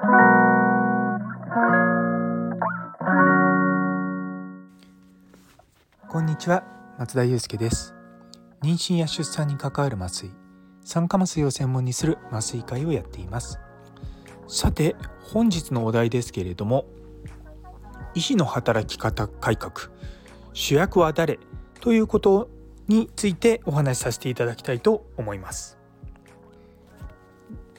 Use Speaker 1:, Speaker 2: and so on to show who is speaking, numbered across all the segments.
Speaker 1: こんにちは。松田祐介です。妊娠や出産に関わる麻酔。酸化麻酔を専門にする麻酔会をやっています。さて本日のお題ですけれども医師の働き方改革主役は誰？ということについてお話しさせていただきたいと思います。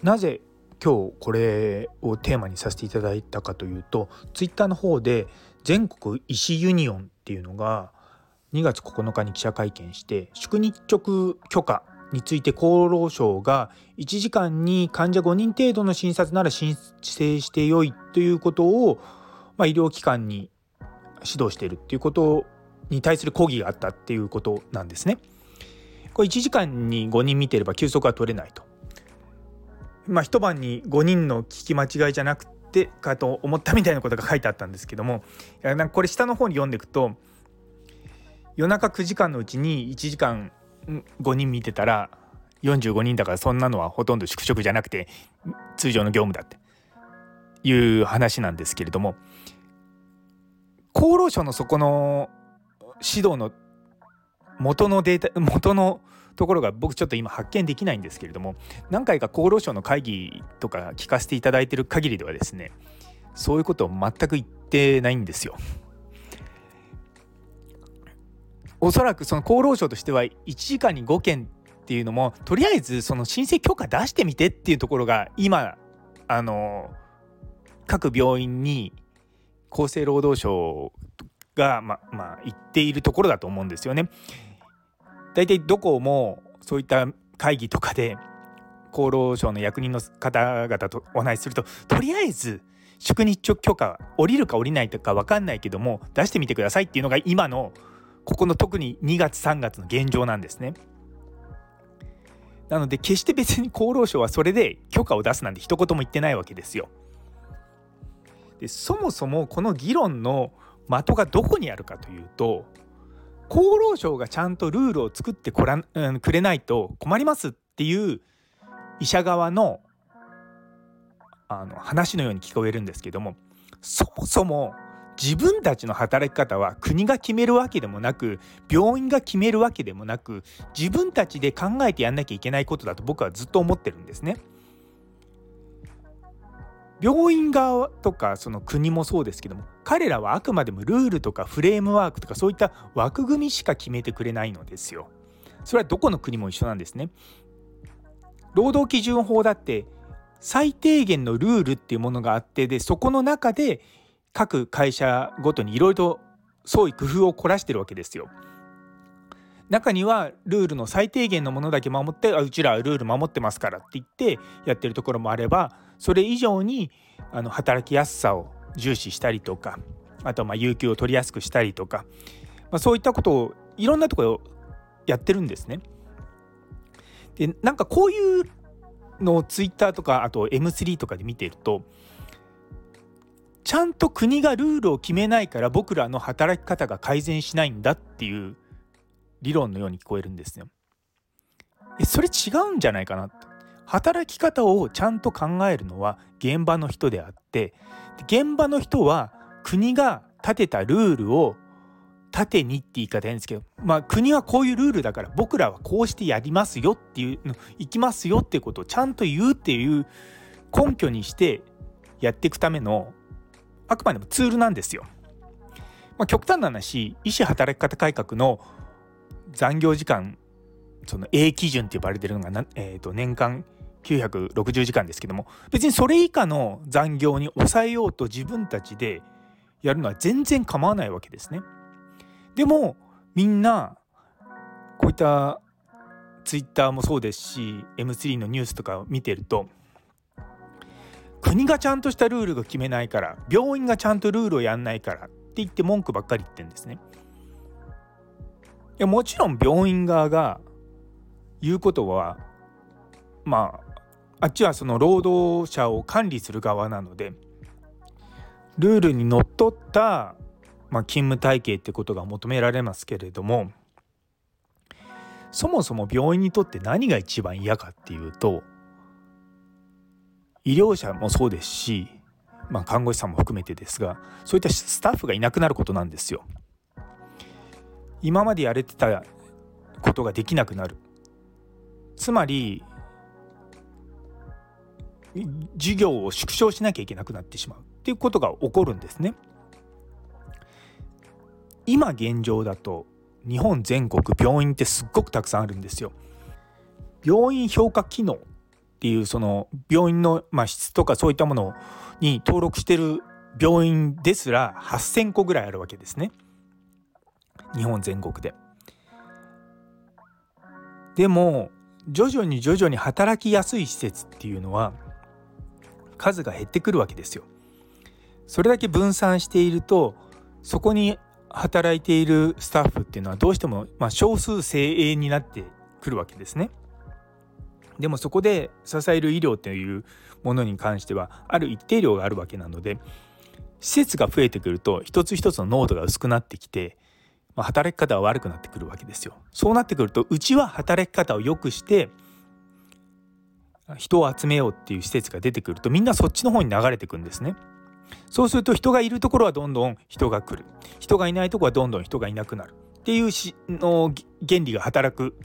Speaker 1: なぜ今日これをテーマにさせていただいたかというとツイッターの方で全国医師ユニオンっていうのが2月9日に記者会見して宿日直許可について厚労省が1時間に患者5人程度の診察なら申請してよいということを、まあ、医療機関に指導しているっていうことに対する抗議があったっていうことなんですね。これ1時間に5人見てれば休息は取れないと。まあ一晩に5人の聞き間違いじゃなくてかと思ったみたいなことが書いてあったんですけどもいやなんかこれ下の方に読んでいくと夜中9時間のうちに1時間5人見てたら45人だからそんなのはほとんど宿直じゃなくて通常の業務だっていう話なんですけれども厚労省のそこの指導の元のデータ元のところが僕ちょっと今発見できないんですけれども何回か厚労省の会議とか聞かせていただいてる限りではですねそういうことを全く言ってないんですよ。おそらくその厚労省としては1時間に5件っていうのもとりあえずその申請許可出してみてっていうところが今あの各病院に厚生労働省がままあ言っているところだと思うんですよね。大体どこもそういった会議とかで厚労省の役人の方々とお話しするととりあえず宿日直許可降りるか降りないか分かんないけども出してみてくださいっていうのが今のここの特に2月3月の現状なんですね。なので決して別に厚労省はそれで許可を出すなんて一言も言ってないわけですよ。でそもそもこの議論の的がどこにあるかというと厚労省がちゃんとルールを作ってこら、うん、くれないと困りますっていう医者側のあの話のように聞こえるんですけどもそもそも自分たちの働き方は国が決めるわけでもなく病院が決めるわけでもなく自分たちで考えてやんなきゃいけないことだと僕はずっと思ってるんですね。病院側とかその国もそうですけども彼らはあくまでもルールとかフレームワークとかそういった枠組みしか決めてくれないのですよ。それはどこの国も一緒なんですね。労働基準法だって最低限のルールっていうものがあってでそこの中で各会社ごとにいろいろと創意工夫を凝らしてるわけですよ。中にはルールの最低限のものだけ守ってあうちらはルール守ってますからって言ってやってるところもあればそれ以上にあの働きやすさを重視したりとかあとはまあ有給を取りやすくしたりとか、まあ、そういったことをいろんなところやってるんですね。でなんかこういうのをツイッターとかあと M3 とかで見てるとちゃんと国がルールを決めないから僕らの働き方が改善しないんだっていう理論のように聞こえるんですよ。えそれ違うんじゃないかな？って働き方をちゃんと考えるのは現場の人であって現場の人は国が立てたルールを縦にって言い方変ですけど、まあ、国はこういうルールだから僕らはこうしてやりますよっていうの行きますよっていうことをちゃんと言うっていう根拠にしてやっていくためのあくまでもツールなんですよ。まあ、極端な話医師働き方改革の残業時間その A 基準って呼ばれてるのがえー、と年間960時間ですけども別にそれ以下の残業に抑えようと自分たちでやるのは全然構わないわけですね。でもみんなこういったツイッターもそうですし M3 のニュースとかを見てると国がちゃんとしたルールが決めないから病院がちゃんとルールをやんないからって言って文句ばっかり言ってんですね。やもちろん病院側が言うことはまああっちはその労働者を管理する側なのでルールにのっとった、まあ、勤務体系ってことが求められますけれどもそもそも病院にとって何が一番嫌かっていうと医療者もそうですし、まあ、看護師さんも含めてですがそういったスタッフがいなくなることなんですよ。今までやれてたことができなくなるつまり事業を縮小しなきゃいけなくなってしまうっていうことが起こるんですね。今現状だと日本全国病院ってすっごくたくさんあるんですよ。病院評価機能っていうその病院のまあ質とかそういったものに登録してる病院ですら8,000個ぐらいあるわけですね日本全国で。でも徐々に徐々に働きやすい施設っていうのは数が減ってくるわけですよ。それだけ分散しているとそこに働いているスタッフっていうのはどうしてもまあ少数精鋭になってくるわけですね。でもそこで支える医療というものに関してはある一定量があるわけなので施設が増えてくると一つ一つの濃度が薄くなってきて、まあ、働き方は悪くなってくるわけですよ。そうなってくるとうちは働き方を良くして人を集めようっていう施設が出てくるとみんなそっちの方に流れてくんですね。そうすると人がいるところはどんどん人が来る人がいないところはどんどん人がいなくなるっていうしの原理が働く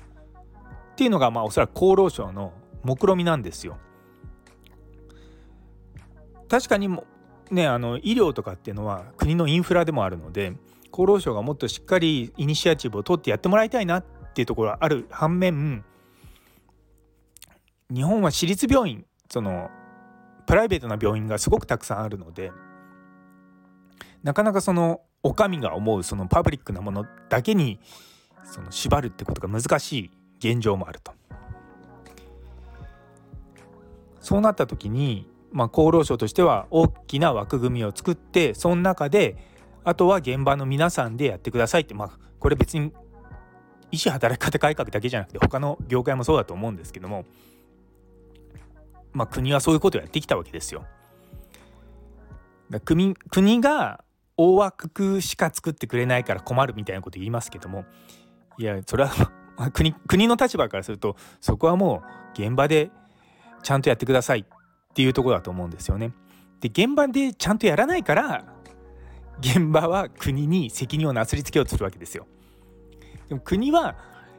Speaker 1: っていうのがまあおそらく厚労省の目論見なんですよ。確かにもねあの医療とかっていうのは国のインフラでもあるので厚労省がもっとしっかりイニシアチブを取ってやってもらいたいなっていうところはある反面日本は私立病院そのプライベートな病院がすごくたくさんあるのでなかなかそのお上が思うそのパブリックなものだけにその縛るってことが難しい現状もあると。そうなった時に、まあ、厚労省としては大きな枠組みを作ってその中であとは現場の皆さんでやってくださいって、まあ、これ別に医師働き方改革だけじゃなくて他の業界もそうだと思うんですけどもまあ、国はそういうことをやってきたわけですよ。国国が大枠しか作ってくれないから困るみたいなこと言いますけどもいやそれは 国国の立場からするとそこはもう現場でちゃんとやってくださいっていうとこだと思うんですよね。で現場でちゃんとやらないから現場は国に責任をなすりつけようとするわけですよ。でも国は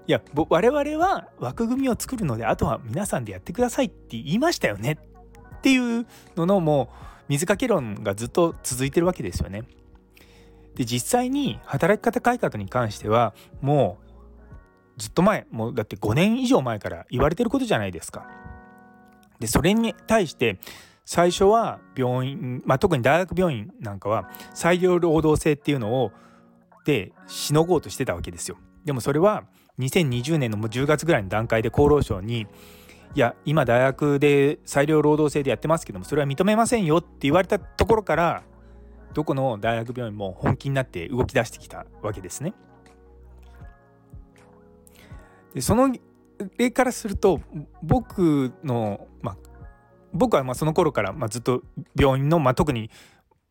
Speaker 1: いや我々は枠組みを作るのであとは皆さんでやってくださいって言いましたよねっていうののもう水かけ論がずっと続いてるわけですよね。で実際に働き方改革に関してはもうずっと前もうだって5年以上前から言われてることじゃないですか。でそれに対して最初は病院、まあ、特に大学病院なんかは裁量労働制っていうのをでしのごうとしてたわけですよ。でもそれは2020年の10月ぐらいの段階で厚労省にいや今大学で裁量労働制でやってますけどもそれは認めませんよって言われたところからどこの大学病院も本気になって動き出してきたわけですね。でその例からすると僕の、まあ、僕はまあその頃からまあずっと病院の、まあ、特に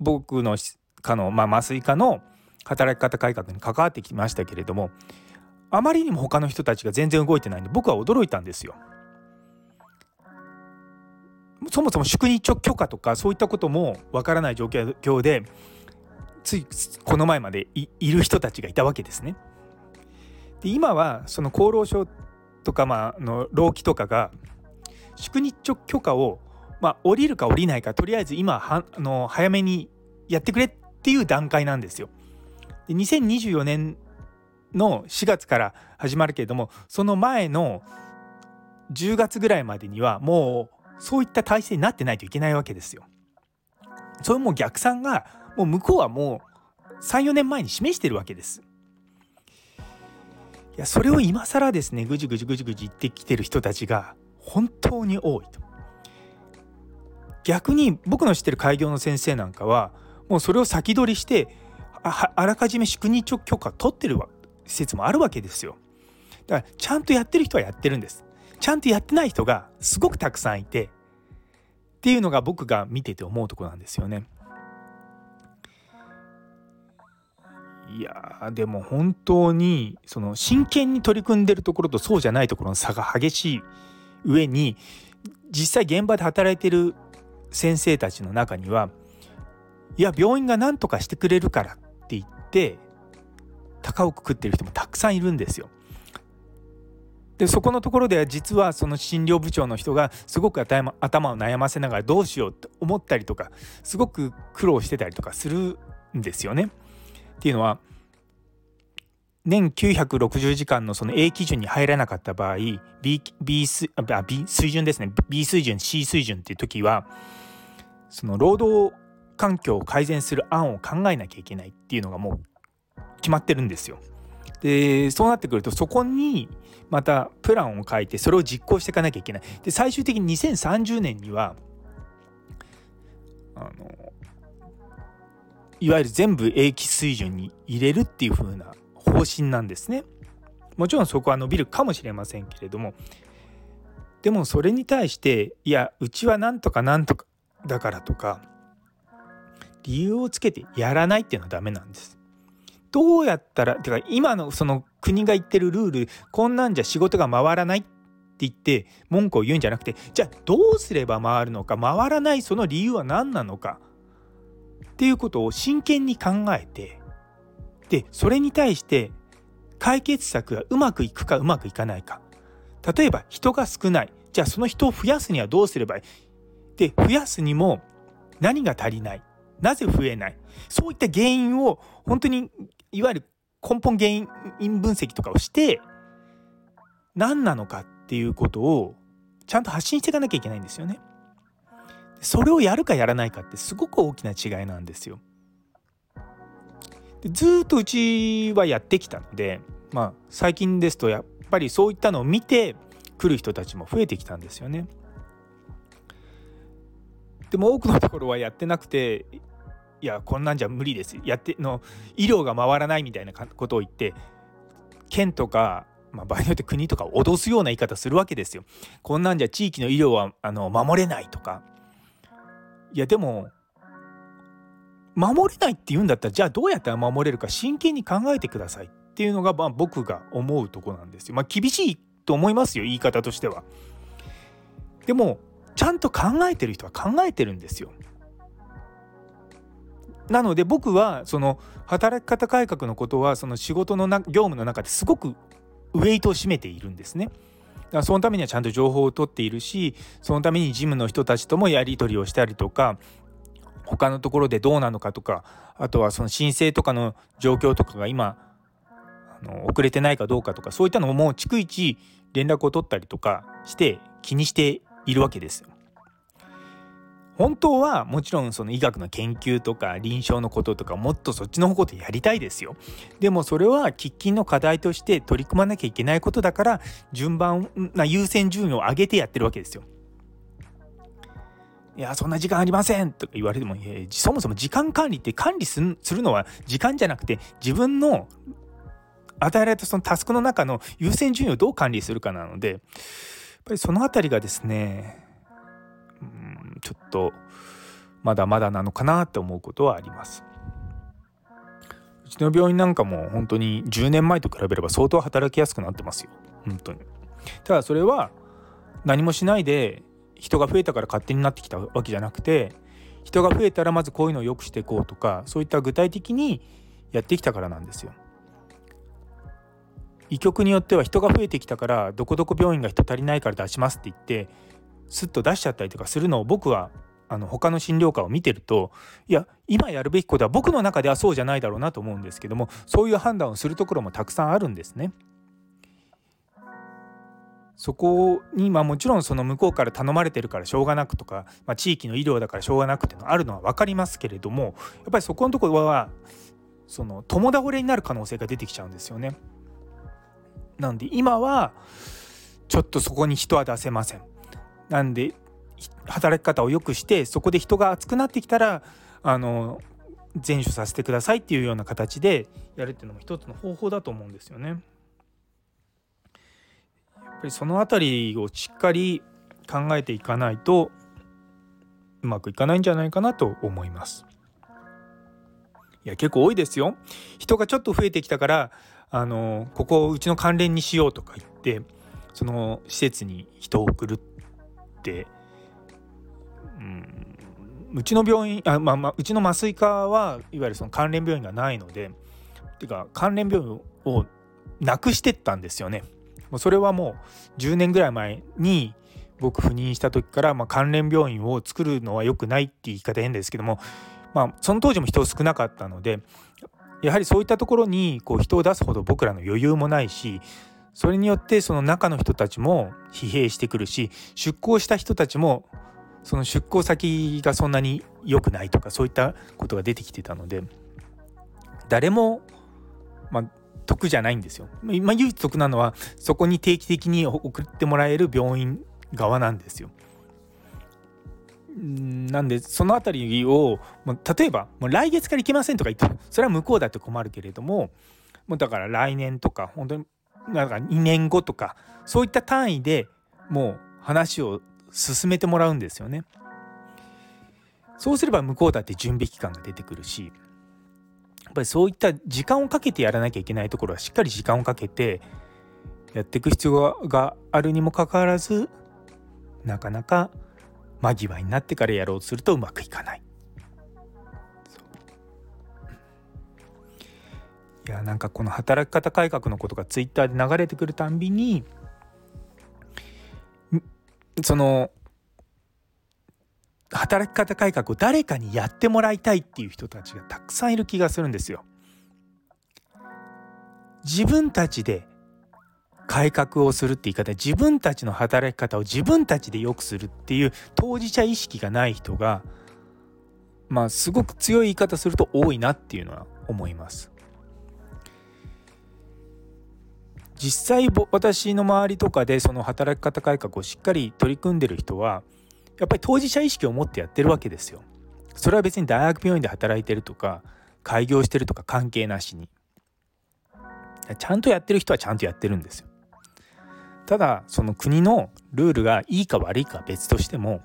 Speaker 1: 僕の科の、まあ、麻酔科の働き方改革に関わってきましたけれどもあまりにも他の人たちが全然動いてないんで僕は驚いたんですよ。そもそも宿日許可とかそういったこともわからない状況でついこの前までいいる人たちがいたわけですね。で今はその厚労省とかまあの労基とかが宿日許可をまあ降りるか降りないかとりあえず今はあの早めにやってくれっていう段階なんですよ。で2024年の4月から始まるけれどもその前の10月ぐらいまでにはもうそういった体制になってないといけないわけですよ。それも逆算がもう向こうはもう34年前に示してるわけです。いやそれを今更ですねぐじぐじぐじぐじ言ってきてる人たちが本当に多いと。逆に僕の知ってる開業の先生なんかはもうそれを先取りしてあらかじめ宿日許可取ってる施設もあるわけですよ。だからちゃんとやってる人はやってるんです。ちゃんとやってない人がすごくたくさんいてっていうのが僕が見てて思うとこなんですよね。いやでも本当にその真剣に取り組んでるところとそうじゃないところの差が激しい上に実際現場で働いてる先生たちの中にはいや病院が何とかしてくれるからって言って高をくくってる人もたくさんいるんですよ。でそこのところでは実はその診療部長の人がすごく頭を悩ませながらどうしようと思ったりとかすごく苦労してたりとかするんですよね。っていうのは年960時間のその A 基準に入らなかった場合 B, B, 水 B 水準ですね B 水準 C 水準っていう時はその労働環境を改善する案を考えなきゃいけないっていうのがもう決まってるんですよ。でそうなってくるとそこにまたプランを書いてそれを実行していかなきゃいけない。で最終的に2030年にはあのいわゆる全部英気水準に入れるっていう風な方針なんですね。もちろんそこは伸びるかもしれませんけれどもでもそれに対していやうちはなんとかなんとかだからとか理由をつけてやらないっていうのはダメなんです。どうやったらてか今のその国が言ってるルールこんなんじゃ仕事が回らないって言って文句を言うんじゃなくてじゃあどうすれば回るのか回らないその理由は何なのかっていうことを真剣に考えてでそれに対して解決策がうまくいくかうまくいかないか。例えば人が少ない。じゃあその人を増やすにはどうすればいい？で増やすにも何が足りない？なぜ増えない？そういった原因を本当にいわゆる根本原因分析とかをして何なのかっていうことをちゃんと発信していかなきゃいけないんですよね。それをやるかやらないかってすごく大きな違いなんですよ。でずっとうちはやってきたので、まあ、最近ですとやっぱりそういったのを見て来る人たちも増えてきたんですよね。でも多くのところはやってなくていやこんなんじゃ無理ですやっての医療が回らないみたいなことを言って県とか、まあ、場合によって国とか脅すような言い方するわけですよ。こんなんじゃ地域の医療はあの守れないとかいやでも守れないって言うんだったらじゃあどうやったら守れるか真剣に考えてくださいっていうのが、まあ、僕が思うとこなんですよ。まあ厳しいと思いますよ言い方としては。でもちゃんと考えてる人は考えてるんですよ。なので僕はその働き方改革のことはその仕事のな業務の中ですごくウェイトを占めているんですね。だからそのためにはちゃんと情報を取っているしそのためにジムの人たちともやり取りをしたりとか他のところでどうなのかとかあとはその申請とかの状況とかが今あの遅れてないかどうかとかそういったのもう逐一連絡を取ったりとかして気にしているわけです。本当はもちろんその医学の研究とか臨床のこととかもっとそっちの方でやりたいですよ。でもそれは喫緊の課題として取り組まなきゃいけないことだから順番な優先順位を上げてやってるわけですよ。いやそんな時間ありませんとか言われてもそもそも時間管理って管理するのは時間じゃなくて自分の与えられたそのタスクの中の優先順位をどう管理するかなのでやっぱりその辺りがですねうんちょっとまだまだなのかなって思うことはあります。うちの病院なんかも本当に10年前と比べれば相当働きやすくなってますよ本当に。ただそれは何もしないで人が増えたから勝手になってきたわけじゃなくて人が増えたらまずこういうのを良くしていこうとかそういった具体的にやってきたからなんですよ。医局によっては人が増えてきたからどこどこ病院が人足りないから出しますって言ってスッと出しちゃったりとかするのを僕はあの他の診療科を見てるといや今やるべきことは僕の中ではそうじゃないだろうなと思うんですけどもそういう判断をするところもたくさんあるんですね。そこにまあもちろんその向こうから頼まれてるからしょうがなくとか、まあ、地域の医療だからしょうがなくっていうのはあるのは分かりますけれどもやっぱりそこのところはその共倒れになる可能性が出てきちゃうんですよね。なんで今はちょっとそこに人は出せません。なんで働き方を良くしてそこで人が熱くなってきたらあの善処させてくださいっていうような形でやるっていうのも一つの方法だと思うんですよね。っぱりその辺りをしっかり考えていかないとうまくいかないんじゃないかなと思います。いや結構多いですよ。人がちょっと増えてきたからあのここをうちの関連にしようとか言ってその施設に人を送るって、うん、うちの病院あ、まあまあ、うちの麻酔科はいわゆるその関連病院がないのでっていうか関連病院をなくしてったんですよね。もうそれはもう10年ぐらい前に僕赴任した時から、まあ、関連病院を作るのは良くないって言い方変ですけども、まあ、その当時も人少なかったのでやはりそういったところにこう人を出すほど僕らの余裕もないしそれによってその中の人たちも疲弊してくるし出向した人たちもその出向先がそんなに良くないとかそういったことが出てきてたので誰も、まあ、得じゃないんですよ。今唯一得なのはそこに定期的に送ってもらえる病院側なんですよ。なんでその辺りを例えばもう来月から行けませんとか言ってもそれは向こうだって困るけれどももうだから来年とか本当になんか2年後とかそういった単位でもう話を進めてもらうんですよね。そうすれば向こうだって準備期間が出てくるしやっぱりそういった時間をかけてやらなきゃいけないところはしっかり時間をかけてやっていく必要があるにもかかわらずなかなか間際になってからやろうとするとうまくいかない。いやなんかこの働き方改革のことがツイッターで流れてくるたんびにその働き方改革を誰かにやってもらいたいっていう人たちがたくさんいる気がするんですよ。自分たちで改革をするって言い方自分たちの働き方を自分たちで良くするっていう当事者意識がない人がまあすごく強い言い方すると多いなっていうのは思います。実際私の周りとかでその働き方改革をしっかり取り組んでる人はやっぱり当事者意識を持ってやってるわけですよ。それは別に大学病院で働いてるとか開業してるとか関係なしにちゃんとやってる人はちゃんとやってるんですよ。ただその国のルールがいいか悪いか別としても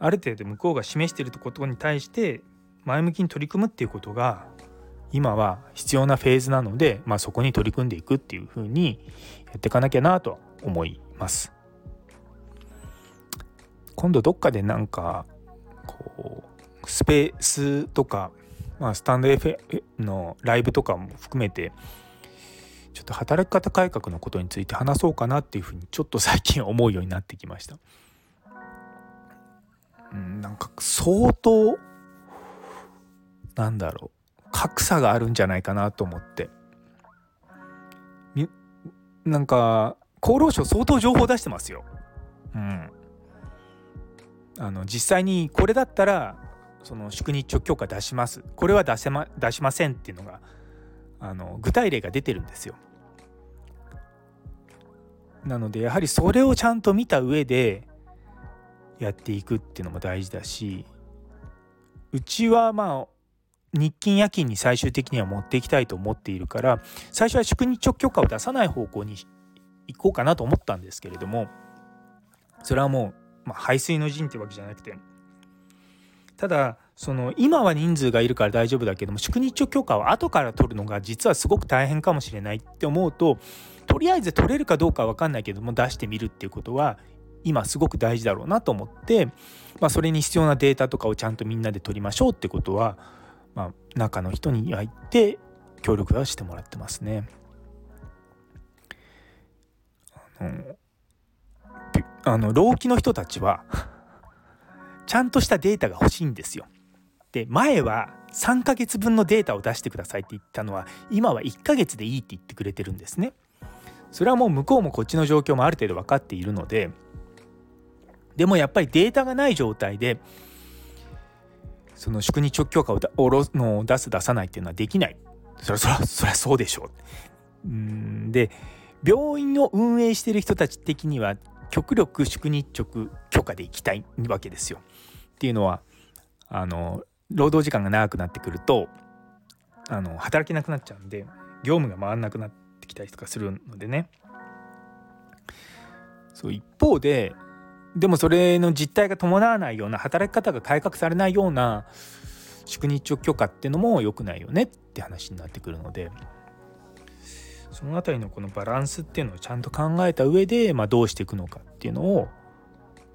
Speaker 1: ある程度向こうが示していることに対して前向きに取り組むっていうことが今は必要なフェーズなので、まあ、そこに取り組んでいくっていうふうにやっていかなきゃなと思います。今度どっかでなんかこうスペースとか、まあ、スタンド F のライブとかも含めてちょっと働き方改革のことについて話そうかなっていうふうにちょっと最近思うようになってきました。うん、なんか相当なんだろう格差があるんじゃないかなと思ってなんか厚労省相当情報出してますよ。うん、あの実際にこれだったらその宿日直許可出しますこれは出せ、ま、出しませんっていうのがあの具体例が出てるんですよ。なのでやはりそれをちゃんと見た上でやっていくっていうのも大事だしうちはまあ日勤夜勤に最終的には持っていきたいと思っているから最初は宿日直許可を出さない方向に行こうかなと思ったんですけれどもそれはもう、まあ、排水の陣ってわけじゃなくてただその今は人数がいるから大丈夫だけども宿日直許可を後から取るのが実はすごく大変かもしれないって思うととりあえず取れるかどうかは分かんないけども出してみるっていうことは今すごく大事だろうなと思って、まあ、それに必要なデータとかをちゃんとみんなで取りましょうってことは、まあ、中の人に入って協力はしてもらってますね。あのあの老期の人たちはちゃんとしたデータが欲しいんですよ。で前は3ヶ月分のデータを出してくださいって言ったのは今は1ヶ月でいいって言ってくれてるんですね。それはもう向こうもこっちの状況もある程度分かっているのででもやっぱりデータがない状態でその宿日直許可をろの出す出さないっていうのはできないそりゃそりゃそりゃそうでしょう。うんで病院を運営してる人たち的には極力宿日直許可で行きたいわけですよ。っていうのはあの労働時間が長くなってくるとあの働けなくなっちゃうんで業務が回らなくなってきたりとかするのでねそう一方ででもそれの実態が伴わないような働き方が改革されないような宿日直許可っていうのも良くないよねって話になってくるのでその辺りのこのバランスっていうのをちゃんと考えた上で、まあ、どうしていくのかっていうのを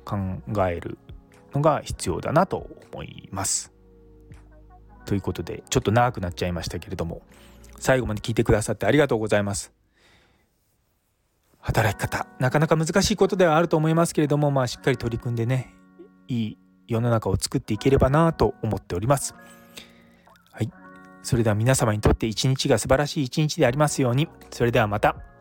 Speaker 1: 考えるのが必要だなと思います。ということでちょっと長くなっちゃいましたけれども最後まで聞いてくださってありがとうございます。働き方なかなか難しいことではあると思いますけれどもまあしっかり取り組んでねいい世の中を作っていければなと思っております。それでは皆様にとって一日が素晴らしい一日でありますように。それではまた。